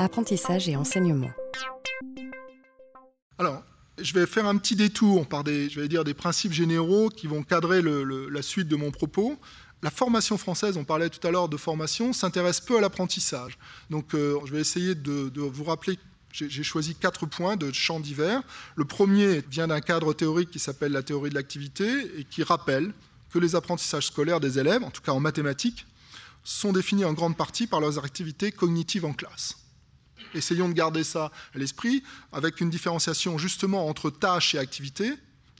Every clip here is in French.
apprentissage et enseignement. Alors, je vais faire un petit détour par des, je vais dire, des principes généraux qui vont cadrer la suite de mon propos. La formation française, on parlait tout à l'heure de formation, s'intéresse peu à l'apprentissage. Donc, euh, je vais essayer de, vous rappeler j'ai choisi quatre points de champs divers. Le premier vient d'un cadre théorique qui s'appelle la théorie de l'activité et qui rappelle que les apprentissages scolaires des élèves, en tout cas en mathématiques, sont définis en grande partie par leurs activités cognitives en classe. Essayons de garder ça à l'esprit, avec une différenciation justement entre tâches et activités.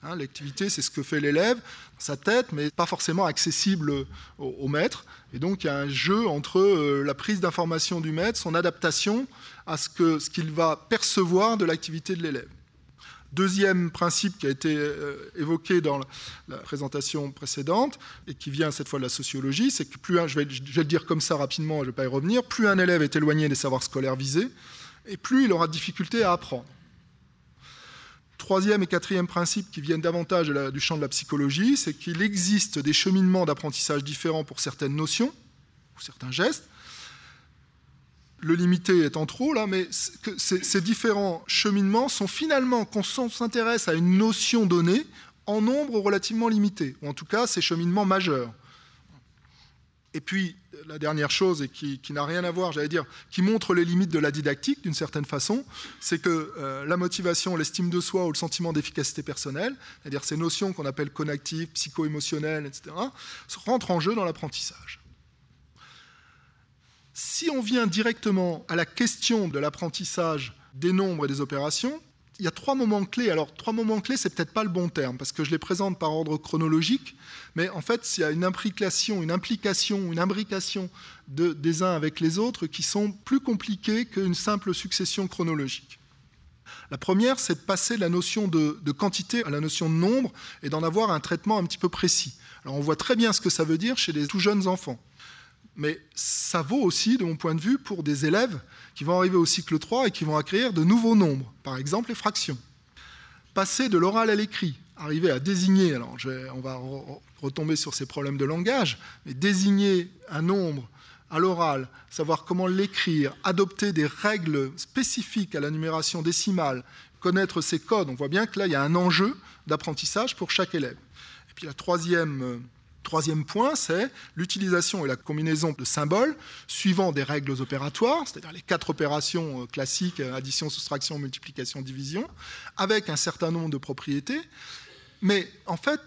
Hein, l'activité, c'est ce que fait l'élève, sa tête, mais pas forcément accessible au, maître. Et donc, il y a un jeu entre euh, la prise d'information du maître, son adaptation à ce qu'il ce qu'il va percevoir de l'activité de l'élève. Deuxième principe qui a été euh, évoqué dans la présentation précédente et qui vient cette fois de la sociologie, c'est que plus un, rapidement, plus un élève est éloigné des savoirs scolaires visés, et plus il aura de difficulté à apprendre. Troisième et quatrième principe qui viennent davantage du champ de la psychologie, c'est qu'il existe des cheminements d'apprentissage différents pour certaines notions ou certains gestes, le limité étant trop là, mais ces, différents cheminements sont finalement, qu'on s'intéresse à une notion donnée, en nombre relativement limité, ou en tout cas ces cheminements majeurs. Et puis, la dernière chose, et qui, n'a rien à voir, j'allais dire, qui montre les limites de la didactique d'une certaine façon, c'est que euh, la motivation, l'estime de soi ou le sentiment d'efficacité personnelle, c'est-à-dire ces notions qu'on appelle connectives, psycho-émotionnelles, etc., rentrent en jeu dans l'apprentissage. Si on vient directement à la question de l'apprentissage des nombres et des opérations, il y a trois moments clés. Alors, trois moments clés, c'est peut-être pas le bon terme, parce que je les présente par ordre chronologique, mais en fait, il y a une implication, une implication, une imbrication des uns avec les autres qui sont plus compliquées qu'une simple succession chronologique. La première, c'est de passer la notion de, de, quantité à la notion de nombre et d'en avoir un traitement un petit peu précis. Alors, on voit très bien ce que ça veut dire chez les tout jeunes enfants. Mais ça vaut aussi, de mon point de vue, pour des élèves qui vont arriver au cycle 3 et qui vont acquérir de nouveaux nombres, par exemple les fractions. Passer de l'oral à l'écrit, arriver à désigner, alors on va retomber sur ces problèmes de langage, mais désigner un nombre à l'oral, savoir comment l'écrire, adopter des règles spécifiques à la numération décimale, connaître ses codes, on voit bien que là, il y a un enjeu d'apprentissage pour chaque élève. Et puis la troisième euh, Troisième point, c'est l'utilisation et la combinaison de symboles suivant des règles opératoires, c'est-à-dire les quatre opérations euh, classiques, euh, addition, soustraction, multiplication, division, avec un certain nombre de propriétés. Mais en fait,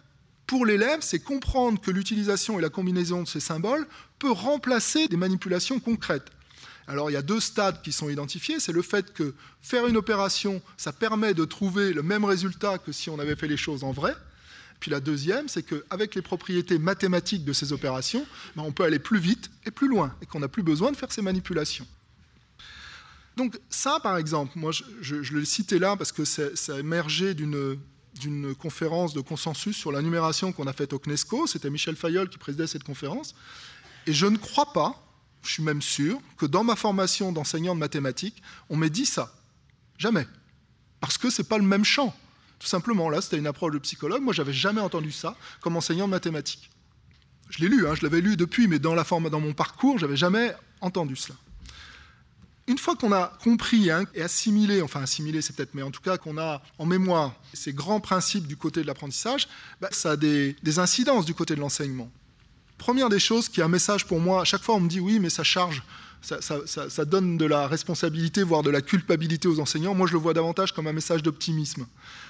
pour l'élève, c'est comprendre que l'utilisation et la combinaison de ces symboles peut remplacer des manipulations concrètes. Alors il y a deux stades qui sont identifiés. C'est le fait que faire une opération, ça permet de trouver le même résultat que si on avait fait les choses en vrai. Puis la deuxième, c'est qu'avec les propriétés mathématiques de ces opérations, ben, on peut aller plus vite et plus loin, et qu'on n'a plus besoin de faire ces manipulations. Donc ça, par exemple, moi je, le citais là parce que ça a émergé d'une conférence de consensus sur la numération qu'on a faite au CNESCO. C'était Michel Fayol qui présidait cette conférence. Et je ne crois pas, je suis même sûr, que dans ma formation d'enseignant de mathématiques, on m'ait dit ça. Jamais. Parce que ce n'est pas le même champ. Tout simplement, là, c'était une approche de psychologue. Moi, j'avais jamais entendu ça comme enseignant de mathématiques. Je l'ai lu, hein, je l'avais lu depuis, mais dans, la forme, dans mon parcours, j'avais jamais entendu cela. Une fois qu'on a compris hein, et assimilé, enfin assimilé c'est peut-être, mais en tout cas qu'on a en mémoire ces grands principes du côté de l'apprentissage, bah, ça a des, des, incidences du côté de l'enseignement. Première des choses qui est un message pour moi, à chaque fois on me dit oui mais ça charge, ça, donne de la responsabilité, voire de la culpabilité aux enseignants. Moi, je le vois davantage comme un message d'optimisme.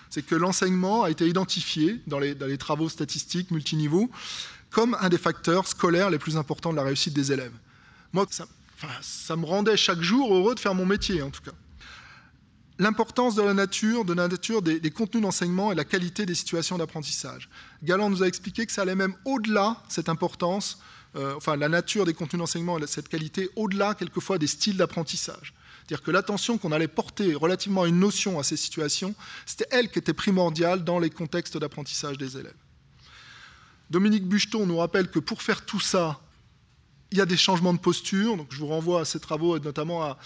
C'est que l'enseignement a été identifié dans les, travaux statistiques multiniveaux comme un des facteurs scolaires les plus importants de la réussite des élèves. Moi, ça, me rendait chaque jour heureux de faire mon métier, en tout cas. L'importance de la nature, de la nature des, contenus d'enseignement et la qualité des situations d'apprentissage. Galant nous a expliqué que ça allait même au-delà, cette importance, euh, enfin la nature des contenus d'enseignement et cette qualité au-delà quelquefois des styles d'apprentissage. C'est-à-dire que l'attention qu'on allait porter relativement à une notion à ces situations, c'était elle qui était primordiale dans les contextes d'apprentissage des élèves. Dominique Bucheton nous rappelle que pour faire tout ça, il y a des changements de posture, donc je vous renvoie à ces travaux, notamment à,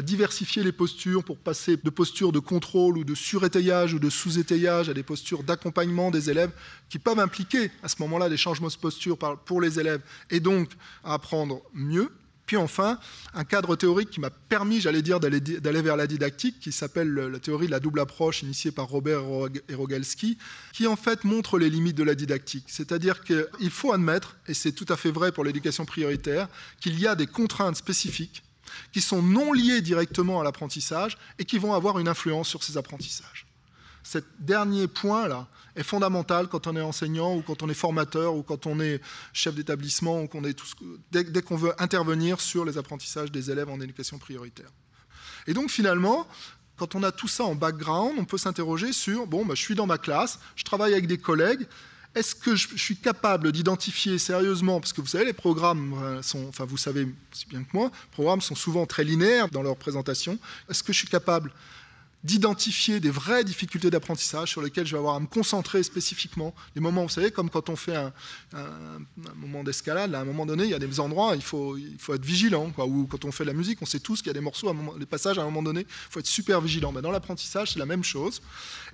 diversifier les postures pour passer de postures de contrôle ou de surétayage ou de sous-étayage à des postures d'accompagnement des élèves qui peuvent impliquer à ce moment-là des changements de posture pour les élèves et donc à apprendre mieux. Puis enfin, un cadre théorique qui m'a permis, j'allais dire, d'aller vers la didactique, qui s'appelle la théorie de la double approche initiée par Robert Erogalski, qui en fait montre les limites de la didactique. C'est-à-dire qu'il faut admettre, et c'est tout à fait vrai pour l'éducation prioritaire, qu'il y a des contraintes spécifiques qui sont non liées directement à l'apprentissage et qui vont avoir une influence sur ces apprentissages. Ce dernier point-là, est fondamentale quand on est enseignant ou quand on est formateur ou quand on est chef d'établissement ou qu'on est dès qu'on veut intervenir sur les apprentissages des élèves en éducation prioritaire. Et donc finalement, quand on a tout ça en background, on peut s'interroger sur, bon, bah, je suis dans ma classe, je travaille avec des collègues, est-ce que je suis capable d'identifier sérieusement, parce que vous savez, les programmes euh, sont, enfin vous savez si bien que moi, les programmes sont souvent très linéaires dans leur présentation, est-ce que je suis capable d'identifier des vraies difficultés d'apprentissage sur lesquelles je vais avoir à me concentrer spécifiquement. Des moments, vous savez, comme quand on fait un, moment d'escalade, à un moment donné, il y a des endroits, il faut, il faut être vigilant. Ou quand on fait la musique, on sait tous qu'il y a des morceaux, à des passages à un moment donné, il faut être super vigilant. Dans l'apprentissage, c'est la même chose.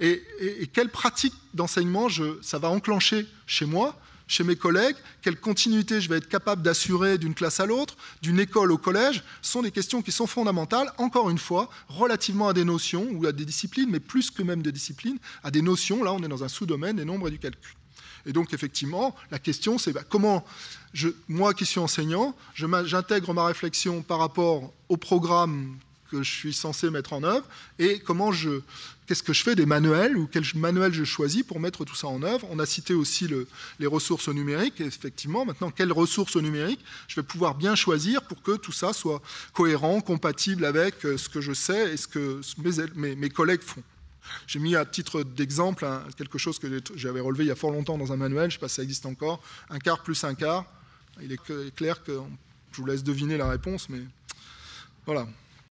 Et, et, et quelle pratique d'enseignement ça va enclencher chez moi chez mes collègues, quelle continuité je vais être capable d'assurer d'une classe à l'autre, d'une école au collège, sont des questions qui sont fondamentales, encore une fois, relativement à des notions ou à des disciplines, mais plus que même des disciplines, à des notions. Là, on est dans un sous-domaine des nombres et du calcul. Et donc, effectivement, la question, c'est bah, comment, moi qui suis enseignant, j'intègre ma réflexion par rapport au programme que je suis censé mettre en œuvre et comment je, qu'est-ce que je fais des manuels ou quel manuel je choisis pour mettre tout ça en œuvre. On a cité aussi le, les ressources numériques. Effectivement, maintenant, quelles ressources numériques je vais pouvoir bien choisir pour que tout ça soit cohérent, compatible avec euh, ce que je sais et ce que mes, mes, collègues font. J'ai mis à titre d'exemple quelque chose que j'avais relevé il y a fort longtemps dans un manuel, je ne sais pas si ça existe encore, un quart plus un quart. Il est clair que je vous laisse deviner la réponse, mais voilà.